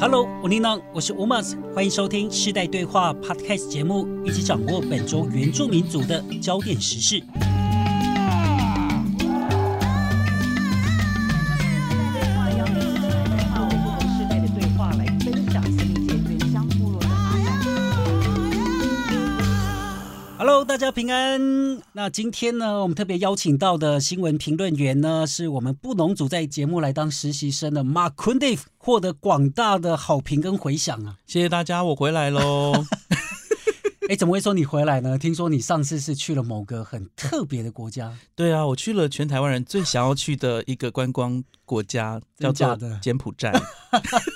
Hello，我尼朗，我是 Umas，欢迎收听世代对话 Podcast 节目，一起掌握本周原住民族的焦点时事。平安。那今天呢，我们特别邀请到的新闻评论员呢，是我们布农族在节目来当实习生的 Mark Kundiv，获得广大的好评跟回响啊！谢谢大家，我回来喽。哎，怎么会说你回来呢？听说你上次是去了某个很特别的国家？对啊，我去了全台湾人最想要去的一个观光国家，叫做柬埔寨，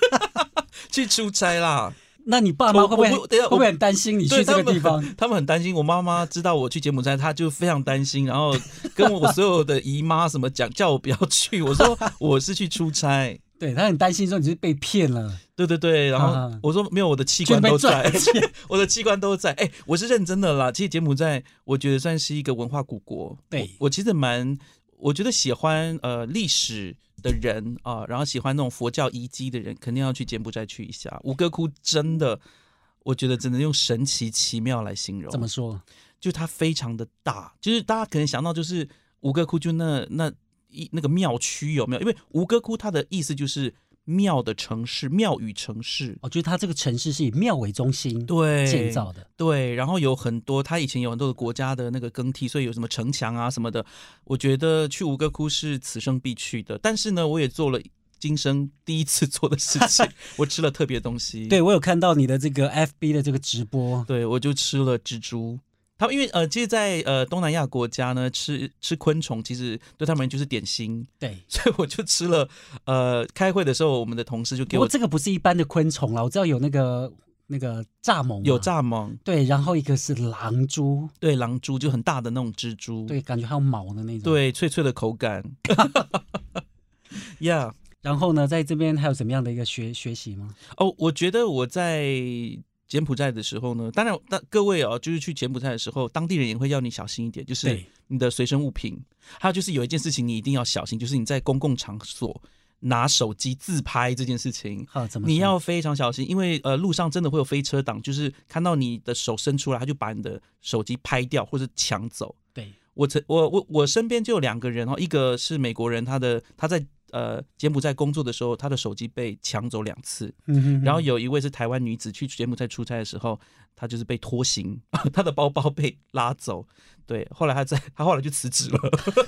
去出差啦。那你爸妈会不会会不会很担心你去这个地方？他们很担心。我妈妈知道我去柬埔寨，她就非常担心，然后跟我所有的姨妈什么讲，叫我不要去。我说 我是去出差，对她很担心说你是被骗了。对对对，然后我说没有，我的器官都在，我的器官都在。哎，我是认真的啦。其实柬埔寨我觉得算是一个文化古国。对我其实蛮，我觉得喜欢呃历史。的人啊，然后喜欢那种佛教遗迹的人，肯定要去柬埔寨去一下。吴哥窟真的，我觉得只能用神奇奇妙来形容。怎么说？就它非常的大，就是大家可能想到就是吴哥窟，就那那一那个庙区有没有？因为吴哥窟它的意思就是。庙的城市，庙宇城市，我觉得它这个城市是以庙为中心对建造的，对，然后有很多，它以前有很多的国家的那个更替，所以有什么城墙啊什么的，我觉得去吴哥窟是此生必去的。但是呢，我也做了今生第一次做的事情，我吃了特别东西。对我有看到你的这个 FB 的这个直播，对我就吃了蜘蛛。他们因为呃，其实，在呃东南亚国家呢，吃吃昆虫其实对他们就是点心。对，所以我就吃了。呃，开会的时候，我们的同事就给我这个不是一般的昆虫了，我知道有那个那个蚱蜢，有蚱蜢，对，然后一个是狼蛛，对，狼蛛就很大的那种蜘蛛，对，感觉还有毛的那种，对，脆脆的口感。Yeah，然后呢，在这边还有什么样的一个学学习吗？哦，我觉得我在。柬埔寨的时候呢，当然，但各位哦，就是去柬埔寨的时候，当地人也会要你小心一点，就是你的随身物品。还有就是有一件事情你一定要小心，就是你在公共场所拿手机自拍这件事情，你要非常小心，因为呃，路上真的会有飞车党，就是看到你的手伸出来，他就把你的手机拍掉或者抢走。对我，曾我我我身边就有两个人哦，一个是美国人，他的他在。呃，柬埔寨工作的时候，他的手机被抢走两次。然后有一位是台湾女子去柬埔寨出差的时候，她就是被拖行，她的包包被拉走。对，后来她在，她后来就辞职了。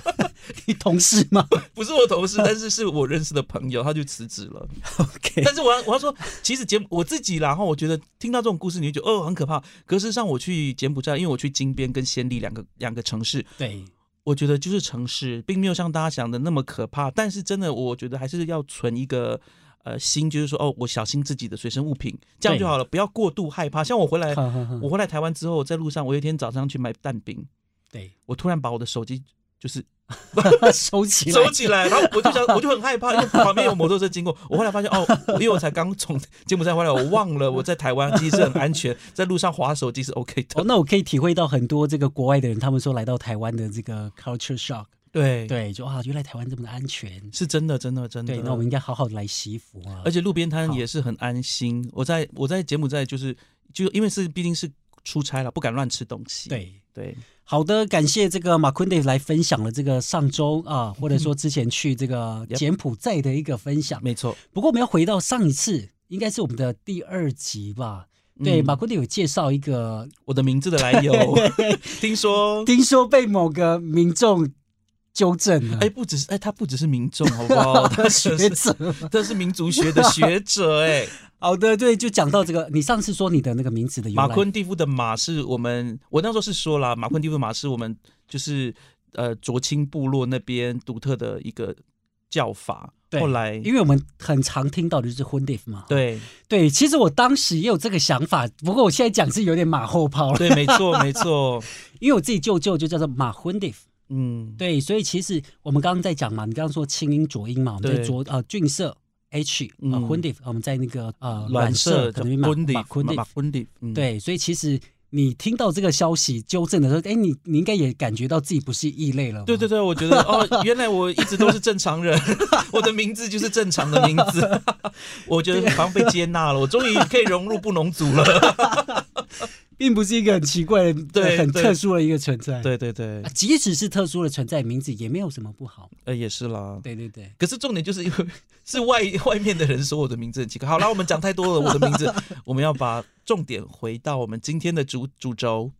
你同事吗？不是我同事，但是是我认识的朋友，他就辞职了。OK。但是我要我要说，其实柬我自己，然后我觉得听到这种故事，你就觉得哦很可怕。可是上我去柬埔寨，因为我去金边跟暹粒两个两个城市。对。我觉得就是城市，并没有像大家想的那么可怕。但是真的，我觉得还是要存一个呃心，就是说哦，我小心自己的随身物品，这样就好了，不要过度害怕。像我回来，我回来台湾之后，在路上，我有一天早上去买蛋饼，对我突然把我的手机就是。收起来，收起来，然后我就想，我就很害怕，因为旁边有摩托车经过。我后来发现，哦，因为我才刚从柬埔寨回来，我忘了我在台湾其实很安全，在路上滑手机是 OK 的。哦，那我可以体会到很多这个国外的人，他们说来到台湾的这个 culture shock。对对，就啊，原来台湾这么的安全，是真的，真的，真的。对，那我们应该好好的来祈福啊。而且路边摊也是很安心。我在我在柬埔寨就是就因为是毕竟是出差了，不敢乱吃东西。对对。好的，感谢这个马坤德来分享了这个上周啊，或者说之前去这个柬埔寨的一个分享。没错，不过我们要回到上一次，应该是我们的第二集吧？对，马坤德有介绍一个我的名字的来由，听说听说被某个民众纠正了。哎，不只是哎，他不只是民众，好不好？他学者，他是民族学的学者，哎。好的，对，就讲到这个，你上次说你的那个名字的马昆蒂夫的马是我们，我那时候是说了，马昆蒂夫马是我们就是呃卓青部落那边独特的一个叫法。后来，因为我们很常听到的就是婚迪夫嘛。对对，其实我当时也有这个想法，不过我现在讲是有点马后炮了。对，没错没错，因为我自己舅舅就叫做马婚迪夫。嗯，对，所以其实我们刚刚在讲嘛，你刚刚说清音浊音嘛，我们在，浊呃俊色。H 啊，婚地，我们在那个呃软色，可能马马婚地，对，所以其实你听到这个消息纠正的时候，哎，你你应该也感觉到自己不是异类了。对对对，我觉得哦，原来我一直都是正常人，我的名字就是正常的名字，我觉得好像被接纳了，我终于可以融入布农族了。并不是一个很奇怪的、对很特殊的一个存在。对对对，即使是特殊的存在，名字也没有什么不好。呃，也是啦。对对对。可是重点就是因为是外外面的人说我的名字很奇怪。好了，我们讲太多了，我的名字，我们要把重点回到我们今天的主主轴。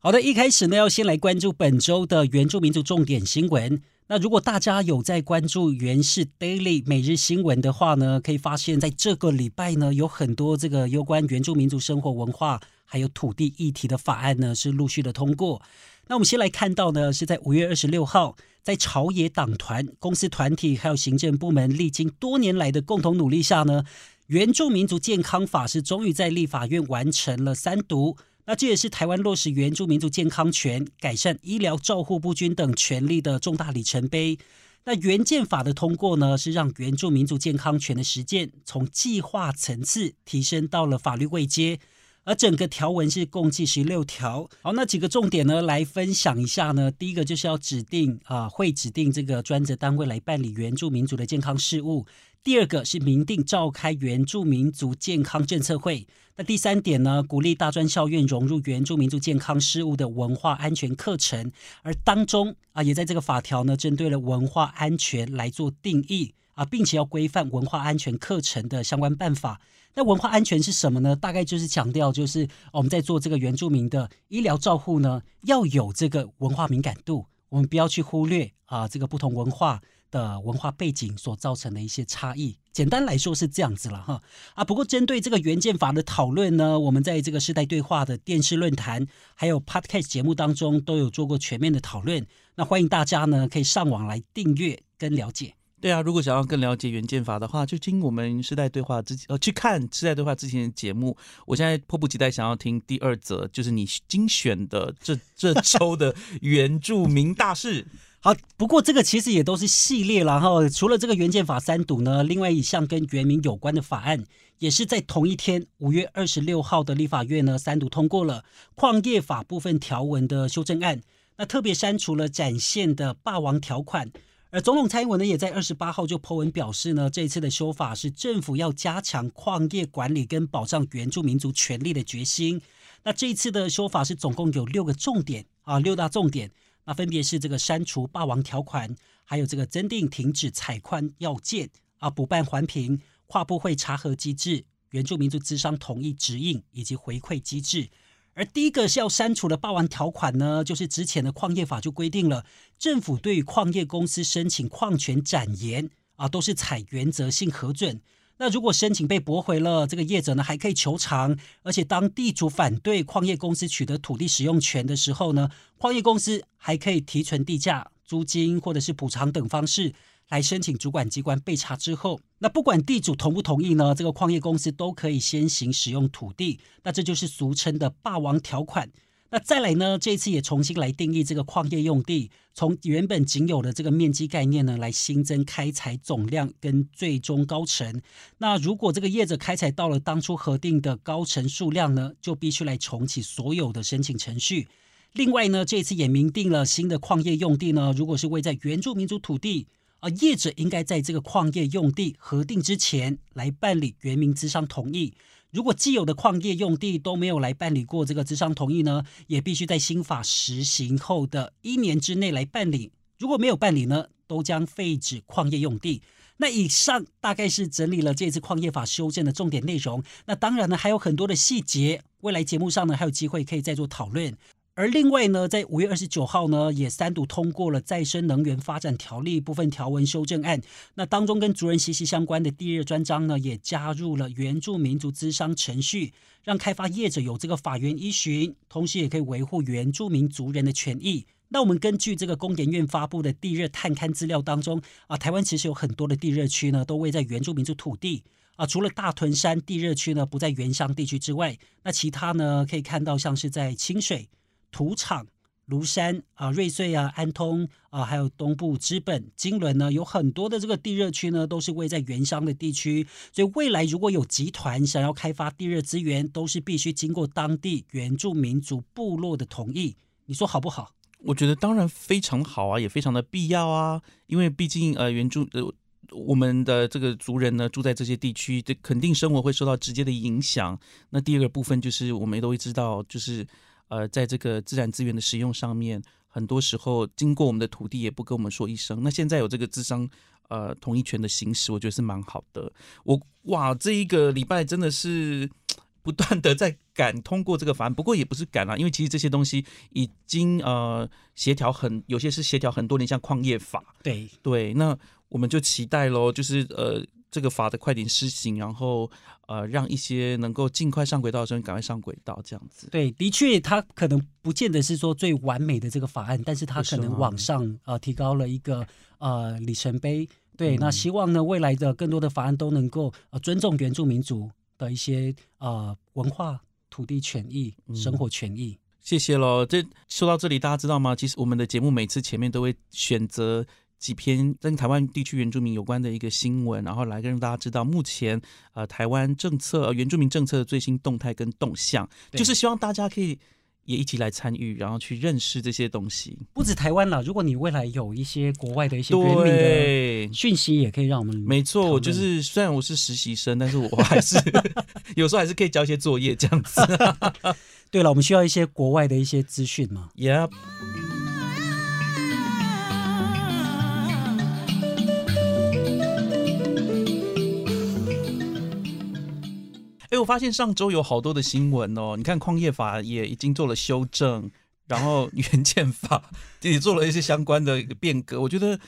好的，一开始呢，要先来关注本周的原住民族重点新闻。那如果大家有在关注《原氏 Daily》每日新闻的话呢，可以发现，在这个礼拜呢，有很多这个有关原住民族生活文化还有土地议题的法案呢，是陆续的通过。那我们先来看到呢，是在五月二十六号，在朝野党团、公司团体还有行政部门历经多年来的共同努力下呢，原住民族健康法是终于在立法院完成了三读。那这也是台湾落实原住民族健康权、改善医疗照护不均等权利的重大里程碑。那原建法的通过呢，是让原住民族健康权的实践从计划层次提升到了法律位阶。而整个条文是共计十六条。好，那几个重点呢，来分享一下呢。第一个就是要指定啊，会指定这个专责单位来办理原住民族的健康事务。第二个是明定召开原住民族健康政策会。那第三点呢，鼓励大专校院融入原住民族健康事务的文化安全课程，而当中啊，也在这个法条呢，针对了文化安全来做定义啊，并且要规范文化安全课程的相关办法。那文化安全是什么呢？大概就是强调，就是我们在做这个原住民的医疗照护呢，要有这个文化敏感度，我们不要去忽略啊，这个不同文化。的文化背景所造成的一些差异，简单来说是这样子了哈啊。不过针对这个原建法的讨论呢，我们在这个世代对话的电视论坛还有 Podcast 节目当中都有做过全面的讨论。那欢迎大家呢可以上网来订阅跟了解。对啊，如果想要更了解原件法的话，就听我们世代对话之呃去看世代对话之前的节目。我现在迫不及待想要听第二则，就是你精选的这 这周的原住民大事。好，不过这个其实也都是系列然后。除了这个原件法三读呢，另外一项跟原民有关的法案，也是在同一天五月二十六号的立法院呢三读通过了矿业法部分条文的修正案。那特别删除了展现的霸王条款。而总统蔡英文呢也在二十八号就破文表示呢，这一次的修法是政府要加强矿业管理跟保障原住民族权利的决心。那这一次的修法是总共有六个重点啊，六大重点。那分别是这个删除霸王条款，还有这个增订停止采矿要件啊，补办环评、跨部会查核机制、原住民族资商同意指引以及回馈机制。而第一个是要删除的霸王条款呢，就是之前的矿业法就规定了，政府对于矿业公司申请矿权展延啊，都是采原则性核准。那如果申请被驳回了，这个业者呢还可以求偿，而且当地主反对矿业公司取得土地使用权的时候呢，矿业公司还可以提存地价、租金或者是补偿等方式来申请主管机关备查之后，那不管地主同不同意呢，这个矿业公司都可以先行使用土地，那这就是俗称的霸王条款。那再来呢？这次也重新来定义这个矿业用地，从原本仅有的这个面积概念呢，来新增开采总量跟最终高层。那如果这个业者开采到了当初核定的高层数量呢，就必须来重启所有的申请程序。另外呢，这次也明定了新的矿业用地呢，如果是位在原住民族土地，而，业者应该在这个矿业用地核定之前来办理原民资商同意。如果既有的矿业用地都没有来办理过这个资商同意呢，也必须在新法实行后的一年之内来办理。如果没有办理呢，都将废止矿业用地。那以上大概是整理了这次矿业法修正的重点内容。那当然呢，还有很多的细节，未来节目上呢还有机会可以再做讨论。而另外呢，在五月二十九号呢，也三度通过了再生能源发展条例部分条文修正案。那当中跟族人息息相关的第二专章呢，也加入了原住民族资商程序，让开发业者有这个法源依循，同时也可以维护原住民族人的权益。那我们根据这个工研院发布的地热探勘资料当中啊，台湾其实有很多的地热区呢，都位在原住民族土地啊。除了大屯山地热区呢不在原乡地区之外，那其他呢可以看到像是在清水。土场、庐山啊、瑞穗啊、安通啊，还有东部资本、金轮呢，有很多的这个地热区呢，都是位在原乡的地区。所以未来如果有集团想要开发地热资源，都是必须经过当地原住民族部落的同意。你说好不好？我觉得当然非常好啊，也非常的必要啊，因为毕竟呃原住呃。我们的这个族人呢，住在这些地区，这肯定生活会受到直接的影响。那第二个部分就是，我们都会知道，就是呃，在这个自然资源的使用上面，很多时候经过我们的土地也不跟我们说一声。那现在有这个智商呃同意权的行使，我觉得是蛮好的。我哇，这一个礼拜真的是不断的在赶通过这个法案，不过也不是赶啊，因为其实这些东西已经呃协调很，有些是协调很多年，像矿业法，对对，那。我们就期待喽，就是呃，这个法的快点施行，然后呃，让一些能够尽快上轨道的人赶快上轨道，这样子。对，的确，它可能不见得是说最完美的这个法案，但是它可能往上呃提高了一个呃里程碑。对，那希望呢，未来的更多的法案都能够呃尊重原住民族的一些呃文化、土地权益、生活权益。谢谢喽。这说到这里，大家知道吗？其实我们的节目每次前面都会选择。几篇跟台湾地区原住民有关的一个新闻，然后来跟大家知道目前呃台湾政策原住民政策的最新动态跟动向，就是希望大家可以也一起来参与，然后去认识这些东西。不止台湾了，如果你未来有一些国外的一些原民的讯息，也可以让我们。没错，我就是虽然我是实习生，但是我还是 有时候还是可以交一些作业这样子。对了，我们需要一些国外的一些资讯嘛？Yeah。我发现上周有好多的新闻哦。你看矿业法也已经做了修正，然后原建法 也做了一些相关的一个变革。我觉得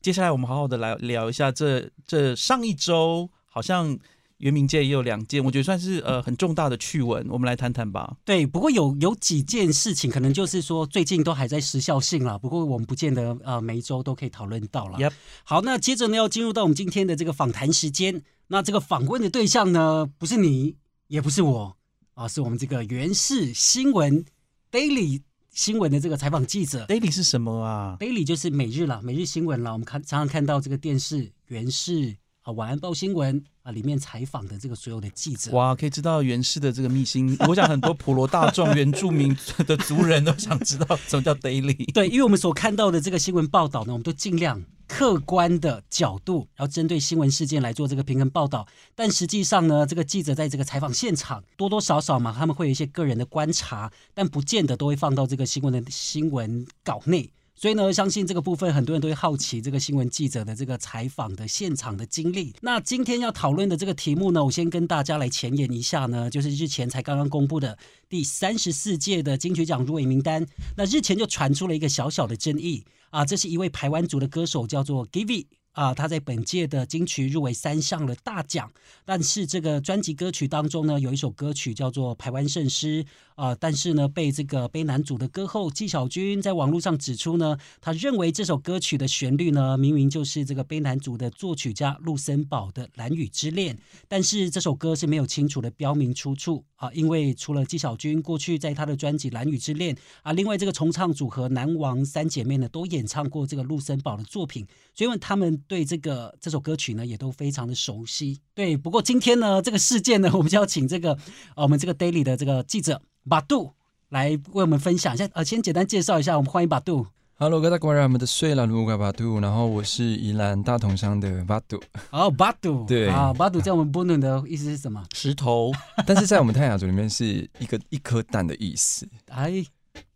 接下来我们好好的来聊一下这这上一周好像原民界也有两件，我觉得算是呃很重大的趣闻，我们来谈谈吧。对，不过有有几件事情可能就是说最近都还在时效性了，不过我们不见得呃每一周都可以讨论到了。好，那接着呢要进入到我们今天的这个访谈时间。那这个访问的对象呢，不是你，也不是我，啊，是我们这个原氏新闻 Daily 新闻的这个采访记者。Daily 是什么啊？Daily 就是每日了，每日新闻了。我们看常常看到这个电视原氏啊，晚安报新闻啊，里面采访的这个所有的记者。哇，可以知道原氏的这个秘辛。我想很多普罗大众、原住民的族人都想知道什么叫 Daily。对，因为我们所看到的这个新闻报道呢，我们都尽量。客观的角度，然后针对新闻事件来做这个平衡报道，但实际上呢，这个记者在这个采访现场多多少少嘛，他们会有一些个人的观察，但不见得都会放到这个新闻的新闻稿内。所以呢，相信这个部分很多人都会好奇这个新闻记者的这个采访的现场的经历。那今天要讨论的这个题目呢，我先跟大家来前言一下呢，就是日前才刚刚公布的第三十四届的金曲奖入围名单。那日前就传出了一个小小的争议。啊，这是一位台湾族的歌手，叫做 Givi。啊，他在本届的金曲入围三项的大奖，但是这个专辑歌曲当中呢，有一首歌曲叫做《台湾圣诗》啊，但是呢，被这个悲男主的歌后纪晓君在网络上指出呢，他认为这首歌曲的旋律呢，明明就是这个悲男主的作曲家陆森堡的《蓝雨之恋》，但是这首歌是没有清楚的标明出处啊，因为除了纪晓君过去在他的专辑《蓝雨之恋》啊，另外这个重唱组合南王三姐妹呢，都演唱过这个陆森堡的作品，所以他们。对这个这首歌曲呢，也都非常的熟悉。对，不过今天呢，这个事件呢，我们就要请这个我们这个 Daily 的这个记者巴杜来为我们分享一下。呃，先简单介绍一下，我们欢迎巴杜。Hello，各位观众，我们的睡了卢卡巴杜，然后我是宜兰大同乡的巴杜。哦，巴杜，对啊，巴杜在我们波伦的意思是什么？石头，但是在我们泰雅族里面是一个一颗蛋的意思。哎。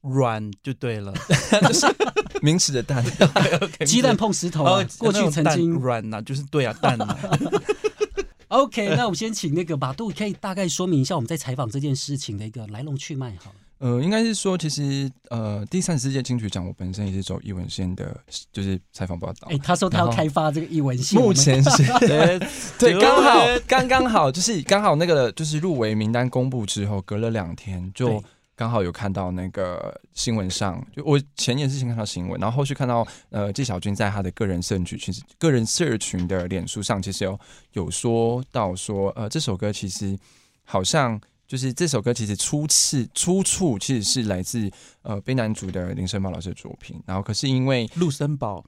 软就对了，就是名词的蛋，鸡蛋碰石头啊。过去曾经软呐，就是对啊，蛋呐。OK，那我们先请那个马杜，可以大概说明一下我们在采访这件事情的一个来龙去脉，好了。呃，应该是说，其实呃，第三十届金曲奖，我本身也是走艺文线的，就是采访报道。哎，他说他要开发这个艺文线，目前是 对，刚好刚刚好，就是刚好那个就是入围名单公布之后，隔了两天就。刚好有看到那个新闻上，就我前年之前看到新闻，然后后续看到呃纪晓君在他的个人社群，其实个人社群的脸书上，其实有有说到说，呃这首歌其实好像就是这首歌其实初次出处其实是来自呃悲南族的林森宝老师的作品，然后可是因为陆森堡，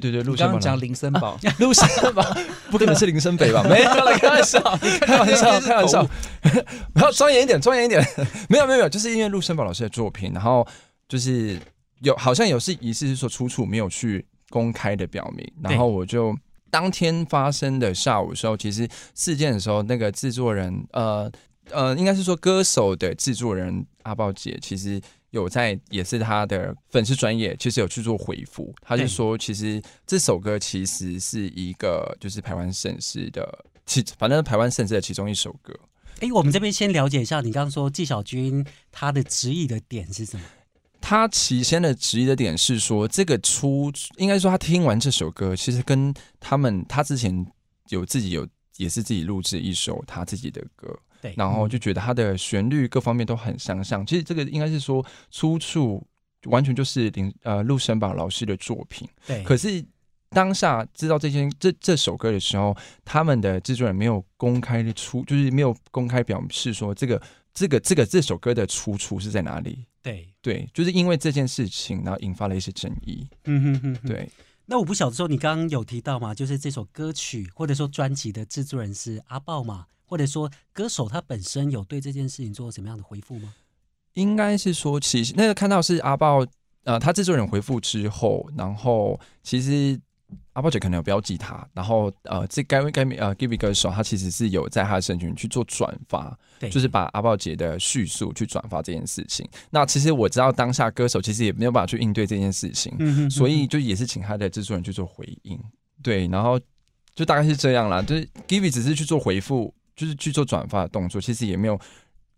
对对对，陆森堡讲林森堡，陆森堡 不可能是林森北吧？没有了，开玩笑，开玩笑，开玩笑，不要庄严一点，庄严一点，没有没有没有，就是因为陆森堡老师的作品，然后就是有好像有是疑似是说出处没有去公开的表明，然后我就当天发生的下午的时候，其实事件的时候，那个制作人呃。呃，应该是说歌手的制作人阿豹姐，其实有在，也是他的粉丝专业，其实有去做回复。他就说，其实这首歌其实是一个就是台湾盛世的，其反正台湾盛世的其中一首歌。哎，我们这边先了解一下，你刚刚说纪晓君他的质疑的点是什么？他起先的质疑的点是说，这个出应该说他听完这首歌，其实跟他们他之前有自己有也是自己录制一首他自己的歌。对，然后就觉得它的旋律各方面都很相像。其实这个应该是说出处完全就是林呃陆生宝老师的作品。对，可是当下知道这件这这首歌的时候，他们的制作人没有公开的出，就是没有公开表示说这个这个这个这首歌的出处是在哪里。对对，就是因为这件事情，然后引发了一些争议。嗯哼哼，对。那我不晓得说，你刚刚有提到嘛，就是这首歌曲或者说专辑的制作人是阿豹嘛？或者说，歌手他本身有对这件事情做什么样的回复吗？应该是说，其实那个看到是阿豹，呃，他制作人回复之后，然后其实阿豹姐可能有标记他，然后呃，这该该呃，Give 歌手他其实是有在他的社群去做转发，对，就是把阿豹姐的叙述去转发这件事情。那其实我知道当下歌手其实也没有办法去应对这件事情，嗯所以就也是请他的制作人去做回应，对，然后就大概是这样啦，就是 Give 只是去做回复。就是去做转发的动作，其实也没有，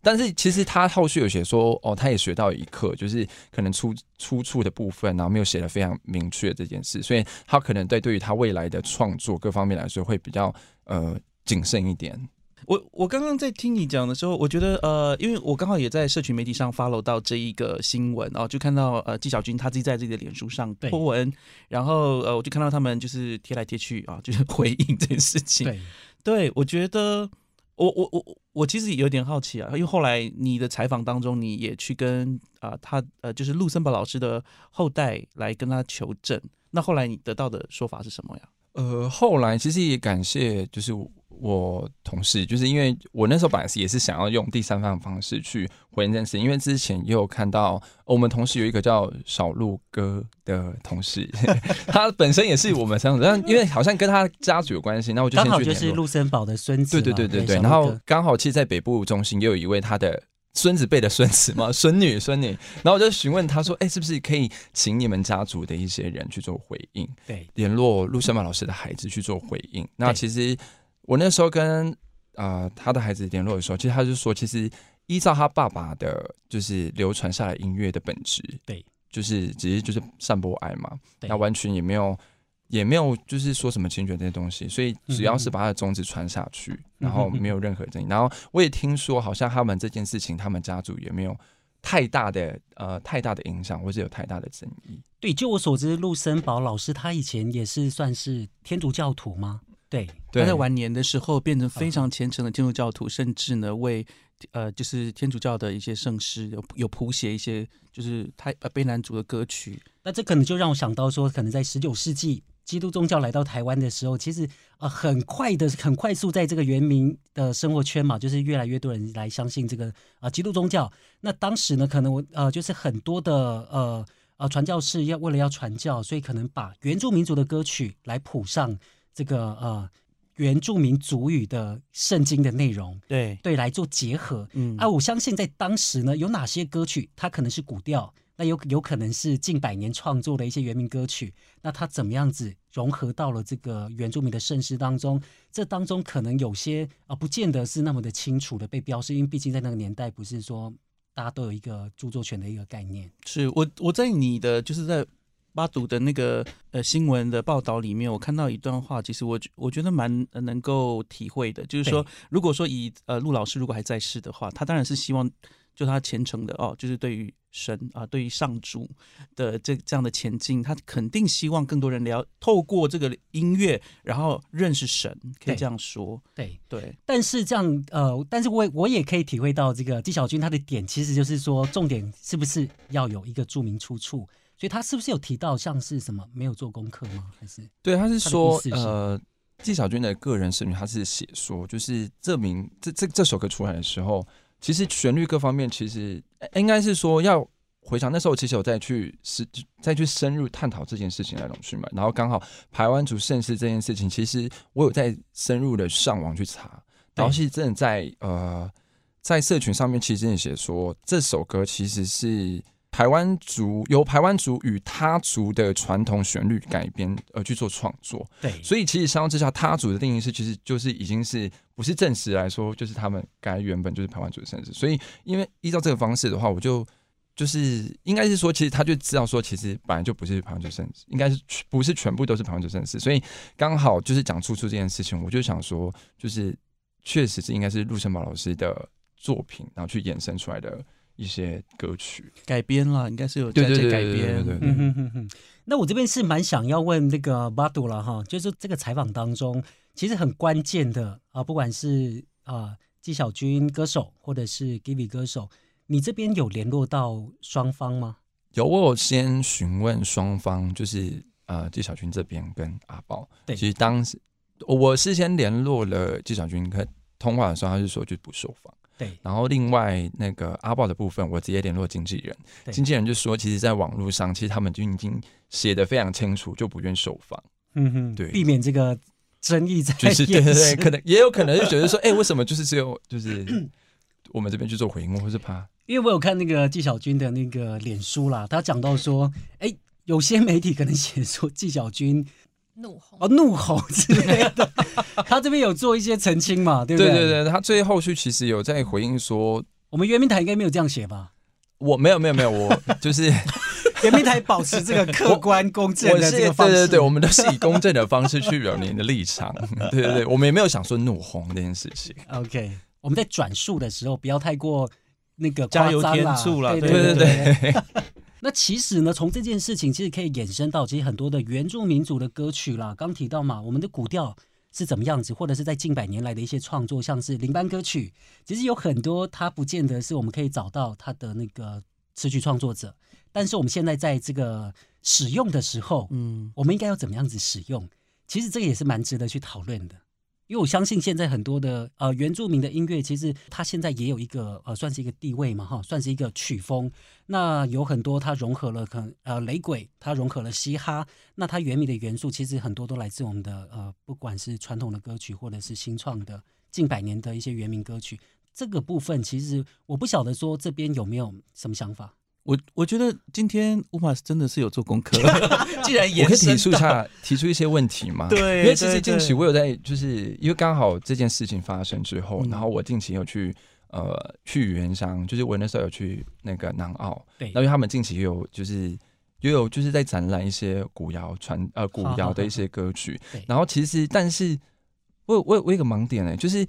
但是其实他后续有写说，哦，他也学到一课，就是可能出出处的部分，然后没有写的非常明确这件事，所以他可能在对于他未来的创作各方面来说会比较呃谨慎一点。我我刚刚在听你讲的时候，我觉得呃，因为我刚好也在社群媒体上 follow 到这一个新闻，然后就看到呃纪晓君他自己在自己的脸书上发文，然后呃我就看到他们就是贴来贴去啊，就是 回应这件事情。对，对我觉得。我我我我其实有点好奇啊，因为后来你的采访当中，你也去跟啊他呃就是陆森堡老师的后代来跟他求证，那后来你得到的说法是什么呀？呃，后来其实也感谢，就是我同事，就是因为我那时候本来是也是想要用第三方的方式去回应这件事，因为之前也有看到我们同事有一个叫小鹿哥的同事，他本身也是我们三种，但因为好像跟他家族有关系，那我就刚好就是陆森堡的孙子，对对对对对，然后刚好其实在北部中心也有一位他的。孙子辈的孙子嘛，孙女孙女，然后我就询问他说：“哎，是不是可以请你们家族的一些人去做回应？对，联络陆生马老师的孩子去做回应。那其实我那时候跟啊他的孩子联络的时候，其实他就说，其实依照他爸爸的，就是流传下来音乐的本质，对，就是只是就是散播爱嘛，那完全也没有。”也没有就是说什么侵权这些东西，所以只要是把他的宗旨传下去，然后没有任何争议。然后我也听说，好像他们这件事情，他们家族也没有太大的呃太大的影响，或者有太大的争议。对，就我所知，陆森堡老师他以前也是算是天主教徒吗？对，他在晚年的时候变成非常虔诚的天主教徒，甚至呢为呃就是天主教的一些圣诗有有谱写一些就是他呃悲男族的歌曲。那这可能就让我想到说，可能在十九世纪。基督宗教来到台湾的时候，其实呃很快的、很快速，在这个原民的生活圈嘛，就是越来越多人来相信这个啊基督宗教。那当时呢，可能我呃就是很多的呃呃传教士要为了要传教，所以可能把原住民族的歌曲来谱上这个呃原住民族语的圣经的内容，对对来做结合。嗯啊，我相信在当时呢，有哪些歌曲它可能是古调。那有有可能是近百年创作的一些原民歌曲，那它怎么样子融合到了这个原住民的盛世当中？这当中可能有些啊，不见得是那么的清楚的被标示，因为毕竟在那个年代，不是说大家都有一个著作权的一个概念。是我我在你的就是在巴读的那个呃新闻的报道里面，我看到一段话，其实我我觉得蛮能够体会的，就是说，如果说以呃陆老师如果还在世的话，他当然是希望。就他虔诚的哦，就是对于神啊，对于上主的这这样的前进，他肯定希望更多人了透过这个音乐，然后认识神，可以这样说。对对，但是这样呃，但是我我也可以体会到这个纪晓君他的点，其实就是说重点是不是要有一个著名出处？所以他是不是有提到像是什么没有做功课吗？还是对，他是说呃。纪晓君的个人声明，他是写说，就是这名这这这首歌出来的时候，其实旋律各方面，其实应该是说要回想那时候，其实有再去是再去深入探讨这件事情来龙去脉。然后刚好台湾族盛世这件事情，其实我有在深入的上网去查，然后是真的在呃在社群上面，其实真的写说这首歌其实是。台湾族由台湾族与他族的传统旋律改编而去做创作，对，所以其实相较之下，他族的定义是其实就是已经是不是正式来说，就是他们该原本就是台湾族的身世。所以因为依照这个方式的话，我就就是应该是说，其实他就知道说，其实本来就不是台湾族身世，应该是不是全部都是台湾族身世。所以刚好就是讲出出这件事情，我就想说，就是确实是应该是陆生宝老师的作品，然后去衍生出来的。一些歌曲改编了，应该是有在改编。嗯哼哼哼。那我这边是蛮想要问那个巴杜了哈，就是这个采访当中，其实很关键的啊，不管是啊纪晓君歌手或者是 Givi 歌手，你这边有联络到双方吗？有，我有先询问双方，就是呃纪晓君这边跟阿宝。对，其实当时我事先联络了纪晓君，可通话的时候他就说就不受访。对，然后另外那个阿豹的部分，我直接联络经纪人，经纪人就说，其实，在网络上，其实他们就已经写的非常清楚，就不愿受访。嗯哼，对，避免这个争议在。就是 对对对，可能也有可能就觉得说，哎，为什么就是只有就是 我们这边去做回应，或是怕？因为我有看那个纪晓君的那个脸书啦，他讲到说，哎，有些媒体可能写说纪晓君。怒吼哦，怒吼之类的，他这边有做一些澄清嘛，对不对？对对对，他最后续其实有在回应说，我们圆明台应该没有这样写吧？我没有没有没有，我 就是 圆明台保持这个客观公正的这个方式，对对对，我们都是以公正的方式去表明的立场，对对对，我们也没有想说怒吼这件事情。OK，我们在转述的时候不要太过那个加油添醋了，对对对。那其实呢，从这件事情其实可以衍生到其实很多的原住民族的歌曲啦。刚提到嘛，我们的古调是怎么样子，或者是在近百年来的一些创作，像是林班歌曲，其实有很多它不见得是我们可以找到它的那个词曲创作者，但是我们现在在这个使用的时候，嗯，我们应该要怎么样子使用？其实这个也是蛮值得去讨论的。因为我相信现在很多的呃原住民的音乐，其实它现在也有一个呃算是一个地位嘛哈，算是一个曲风。那有很多它融合了可能呃雷鬼，它融合了嘻哈，那它原名的元素其实很多都来自我们的呃不管是传统的歌曲或者是新创的近百年的一些原名歌曲。这个部分其实我不晓得说这边有没有什么想法。我我觉得今天乌马斯真的是有做功课，既然我可以提出一下提出一些问题嘛？对，因为其实近期我有在，就是因为刚好这件事情发生之后，然后我近期有去呃去原乡，就是我那时候有去那个南澳，对，因为他们近期有就是也有就是在展览一些古谣传呃古谣的一些歌曲，然后其实但是我我我有个盲点呢，就是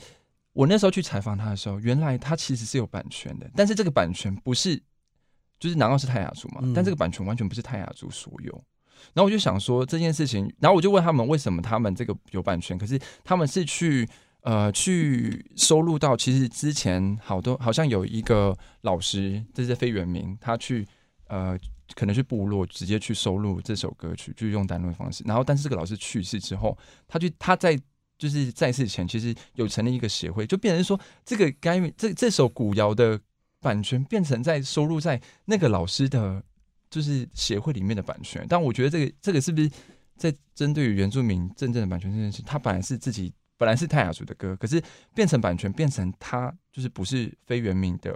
我那时候去采访他的时候，原来他其实是有版权的，但是这个版权不是。就是南澳是泰雅族嘛，但这个版权完全不是泰雅族所有。然后我就想说这件事情，然后我就问他们为什么他们这个有版权，可是他们是去呃去收录到，其实之前好多好像有一个老师，这是非原名，他去呃可能去部落直接去收录这首歌曲，就用单论方式。然后但是这个老师去世之后，他就他在就是在世前其实有成立一个协会，就变成说这个该这这首古谣的。版权变成在收入在那个老师的，就是协会里面的版权。但我觉得这个这个是不是在针对于原住民真正的版权这件事？他本来是自己本来是泰雅族的歌，可是变成版权变成他就是不是非原名的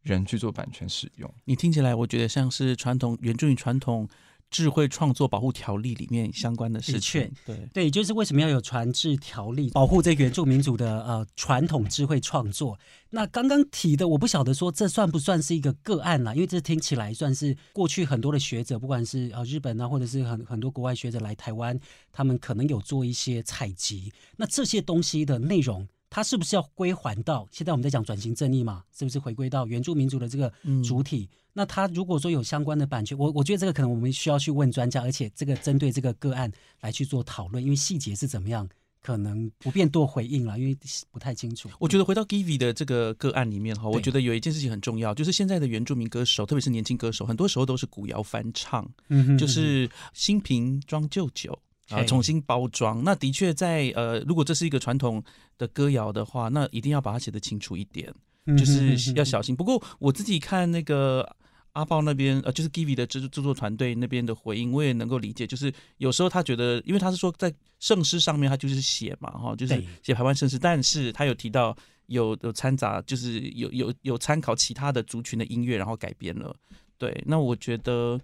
人去做版权使用。你听起来我觉得像是传统原住民传统。智慧创作保护条例里面相关的事情，对对，就是为什么要有传智条例保护这原住民族的呃传统智慧创作？那刚刚提的，我不晓得说这算不算是一个个案啦？因为这听起来算是过去很多的学者，不管是呃日本啊，或者是很很多国外学者来台湾，他们可能有做一些采集。那这些东西的内容它是不是要归还到现在我们在讲转型正义嘛？是不是回归到原住民族的这个主体？那他如果说有相关的版权，我我觉得这个可能我们需要去问专家，而且这个针对这个个案来去做讨论，因为细节是怎么样，可能不便多回应了，因为不太清楚。我觉得回到 Givi 的这个个案里面哈，我觉得有一件事情很重要，就是现在的原住民歌手，特别是年轻歌手，很多时候都是古谣翻唱，就是新瓶装旧酒。啊，重新包装，那的确在呃，如果这是一个传统的歌谣的话，那一定要把它写得清楚一点，就是要小心。不过我自己看那个阿豹那边，呃，就是 Givi 的制制作团队那边的回应，我也能够理解。就是有时候他觉得，因为他是说在圣诗上面他就是写嘛，哈，就是写台湾圣诗，但是他有提到有有掺杂，就是有有有参考其他的族群的音乐，然后改编了。对，那我觉得